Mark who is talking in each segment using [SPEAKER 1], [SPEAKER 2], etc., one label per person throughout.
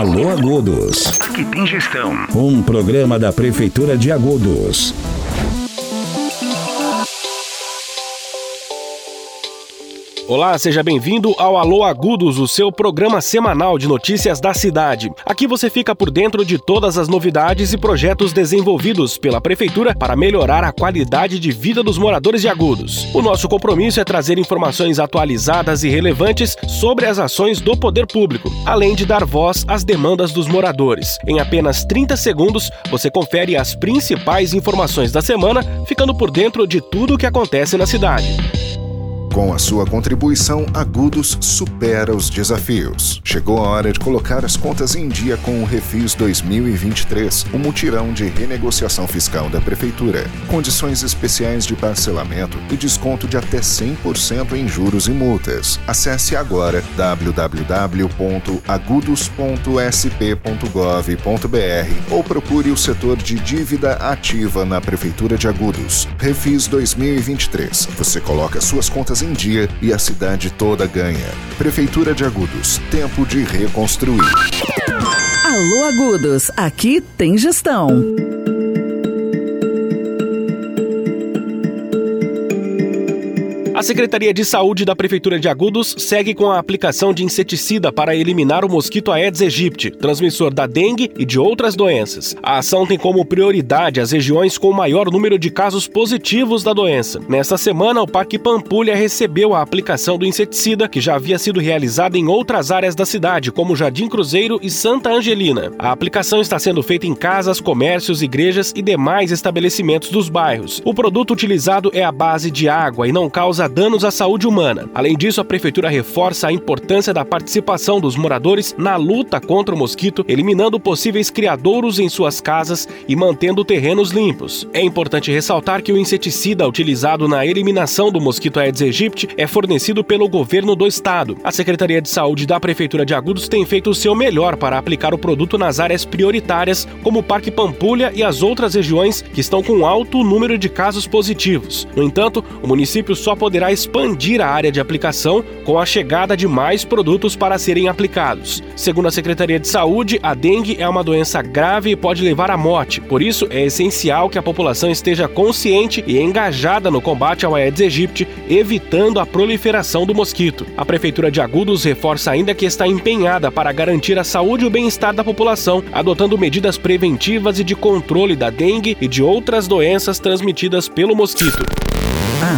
[SPEAKER 1] Alô Agudos.
[SPEAKER 2] Aqui tem gestão.
[SPEAKER 1] Um programa da Prefeitura de Agudos.
[SPEAKER 3] Olá, seja bem-vindo ao Alô Agudos, o seu programa semanal de notícias da cidade. Aqui você fica por dentro de todas as novidades e projetos desenvolvidos pela Prefeitura para melhorar a qualidade de vida dos moradores de Agudos. O nosso compromisso é trazer informações atualizadas e relevantes sobre as ações do poder público, além de dar voz às demandas dos moradores. Em apenas 30 segundos, você confere as principais informações da semana, ficando por dentro de tudo o que acontece na cidade.
[SPEAKER 4] Com a sua contribuição, Agudos supera os desafios. Chegou a hora de colocar as contas em dia com o Refis 2023, o um mutirão de renegociação fiscal da Prefeitura. Condições especiais de parcelamento e desconto de até 100% em juros e multas. Acesse agora www.agudos.sp.gov.br ou procure o setor de dívida ativa na Prefeitura de Agudos. Refis 2023. Você coloca suas contas em dia e a cidade toda ganha. Prefeitura de Agudos, tempo de reconstruir.
[SPEAKER 5] Alô Agudos, aqui tem gestão.
[SPEAKER 3] A Secretaria de Saúde da Prefeitura de Agudos segue com a aplicação de inseticida para eliminar o mosquito Aedes aegypti, transmissor da dengue e de outras doenças. A ação tem como prioridade as regiões com maior número de casos positivos da doença. Nesta semana, o Parque Pampulha recebeu a aplicação do inseticida, que já havia sido realizada em outras áreas da cidade, como Jardim Cruzeiro e Santa Angelina. A aplicação está sendo feita em casas, comércios, igrejas e demais estabelecimentos dos bairros. O produto utilizado é a base de água e não causa danos à saúde humana. Além disso, a prefeitura reforça a importância da participação dos moradores na luta contra o mosquito, eliminando possíveis criadouros em suas casas e mantendo terrenos limpos. É importante ressaltar que o inseticida utilizado na eliminação do mosquito Aedes aegypti é fornecido pelo governo do estado. A Secretaria de Saúde da Prefeitura de Agudos tem feito o seu melhor para aplicar o produto nas áreas prioritárias, como o Parque Pampulha e as outras regiões que estão com alto número de casos positivos. No entanto, o município só poderá poderá expandir a área de aplicação com a chegada de mais produtos para serem aplicados. Segundo a Secretaria de Saúde, a dengue é uma doença grave e pode levar à morte. Por isso, é essencial que a população esteja consciente e engajada no combate ao Aedes aegypti, evitando a proliferação do mosquito. A Prefeitura de Agudos reforça ainda que está empenhada para garantir a saúde e o bem-estar da população, adotando medidas preventivas e de controle da dengue e de outras doenças transmitidas pelo mosquito.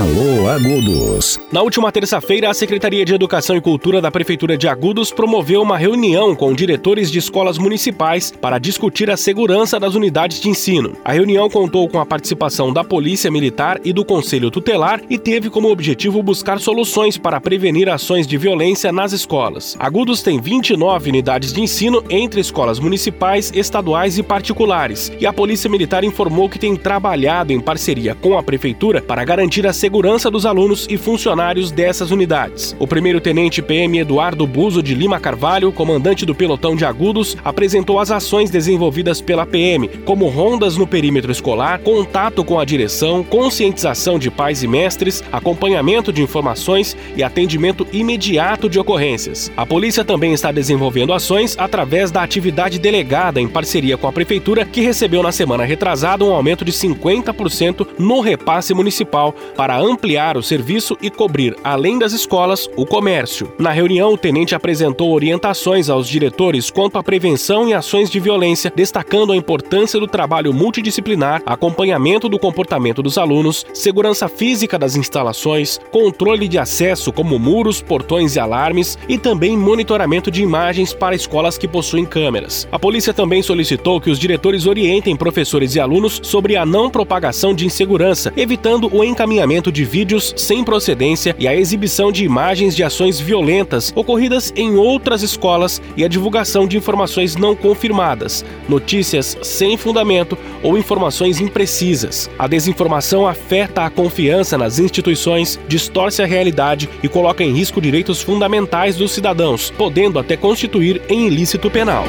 [SPEAKER 1] Alô Agudos.
[SPEAKER 3] Na última terça-feira, a Secretaria de Educação e Cultura da Prefeitura de Agudos promoveu uma reunião com diretores de escolas municipais para discutir a segurança das unidades de ensino. A reunião contou com a participação da Polícia Militar e do Conselho Tutelar e teve como objetivo buscar soluções para prevenir ações de violência nas escolas. Agudos tem 29 unidades de ensino entre escolas municipais, estaduais e particulares, e a Polícia Militar informou que tem trabalhado em parceria com a Prefeitura para garantir a a segurança dos alunos e funcionários dessas unidades. O primeiro-tenente PM Eduardo Buzo de Lima Carvalho, comandante do pelotão de agudos, apresentou as ações desenvolvidas pela PM, como rondas no perímetro escolar, contato com a direção, conscientização de pais e mestres, acompanhamento de informações e atendimento imediato de ocorrências. A polícia também está desenvolvendo ações através da atividade delegada em parceria com a prefeitura, que recebeu na semana retrasada um aumento de 50% no repasse municipal para ampliar o serviço e cobrir, além das escolas, o comércio. Na reunião, o tenente apresentou orientações aos diretores quanto à prevenção e ações de violência, destacando a importância do trabalho multidisciplinar, acompanhamento do comportamento dos alunos, segurança física das instalações, controle de acesso como muros, portões e alarmes e também monitoramento de imagens para escolas que possuem câmeras. A polícia também solicitou que os diretores orientem professores e alunos sobre a não propagação de insegurança, evitando o encaminhamento de vídeos sem procedência e a exibição de imagens de ações violentas ocorridas em outras escolas e a divulgação de informações não confirmadas, notícias sem fundamento ou informações imprecisas. A desinformação afeta a confiança nas instituições, distorce a realidade e coloca em risco direitos fundamentais dos cidadãos, podendo até constituir em ilícito penal.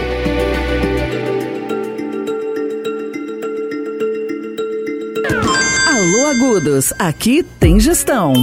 [SPEAKER 5] Agudos, aqui tem gestão.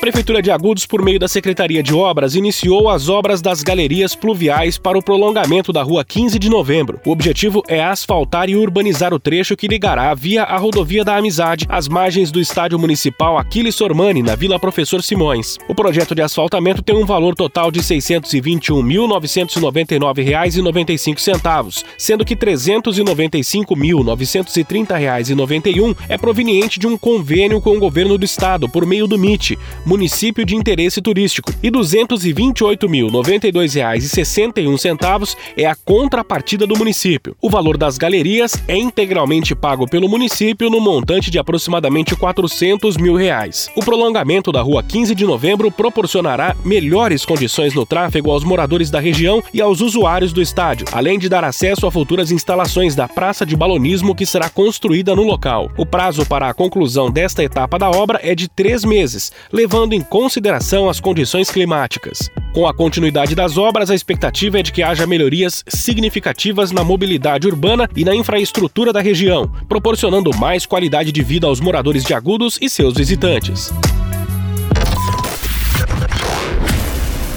[SPEAKER 3] Prefeitura de Agudos, por meio da Secretaria de Obras, iniciou as obras das galerias pluviais para o prolongamento da rua 15 de novembro. O objetivo é asfaltar e urbanizar o trecho que ligará via a rodovia da Amizade às margens do estádio municipal Aquiles Sormani, na Vila Professor Simões. O projeto de asfaltamento tem um valor total de R$ 621.999,95, sendo que R$ 395.930,91 é proveniente de um convênio com o governo do estado por meio do MIT, município de interesse turístico, e R$ 228.092,61 é a contrapartida do município. O valor das galerias é integralmente pago pelo município no montante de aproximadamente 400 mil reais. O prolongamento da rua 15 de novembro proporcionará melhores condições no tráfego aos moradores da região e aos usuários do estádio, além de dar acesso a futuras instalações da praça de balonismo que será construída no local. O prazo para a conclusão desta etapa da obra é de três meses, levando em consideração as condições climáticas. Com a continuidade das obras, a expectativa é de que haja melhorias significativas na mobilidade urbana e na infraestrutura da região, proporcionando mais qualidade de vida aos moradores de Agudos e seus visitantes.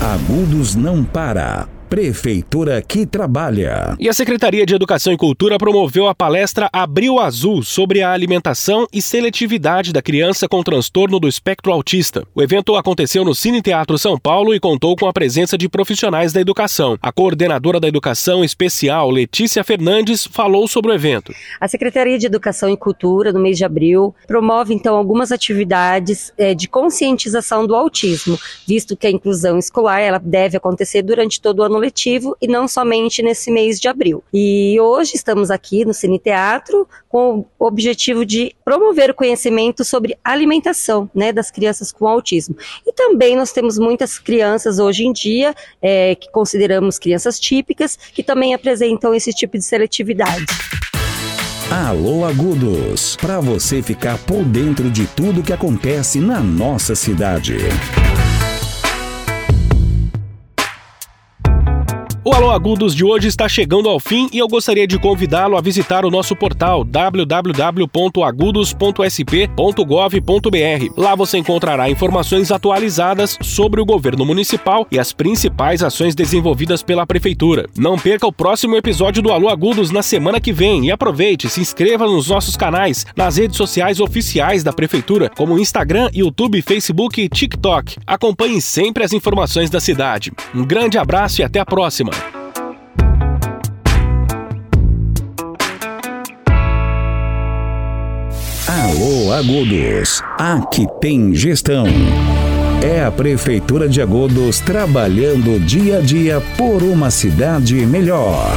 [SPEAKER 1] Agudos não para. Prefeitura que trabalha.
[SPEAKER 3] E a Secretaria de Educação e Cultura promoveu a palestra Abril Azul sobre a alimentação e seletividade da criança com transtorno do espectro autista. O evento aconteceu no Cine Teatro São Paulo e contou com a presença de profissionais da educação. A coordenadora da Educação Especial, Letícia Fernandes, falou sobre o evento.
[SPEAKER 2] A Secretaria de Educação e Cultura, no mês de abril, promove então algumas atividades é, de conscientização do autismo, visto que a inclusão escolar ela deve acontecer durante todo o ano letivo e não somente nesse mês de abril. E hoje estamos aqui no Cine Teatro com o objetivo de promover o conhecimento sobre alimentação né, das crianças com autismo. E também nós temos muitas crianças hoje em dia é, que consideramos crianças típicas que também apresentam esse tipo de seletividade.
[SPEAKER 1] Alô Agudos, para você ficar por dentro de tudo que acontece na nossa cidade.
[SPEAKER 3] O Alô Agudos de hoje está chegando ao fim e eu gostaria de convidá-lo a visitar o nosso portal www.agudos.sp.gov.br. Lá você encontrará informações atualizadas sobre o governo municipal e as principais ações desenvolvidas pela prefeitura. Não perca o próximo episódio do Alô Agudos na semana que vem e aproveite, se inscreva nos nossos canais, nas redes sociais oficiais da prefeitura, como Instagram, YouTube, Facebook e TikTok. Acompanhe sempre as informações da cidade. Um grande abraço e até a próxima.
[SPEAKER 1] Alô Agudos, aqui tem gestão. É a Prefeitura de Agudos trabalhando dia a dia por uma cidade melhor.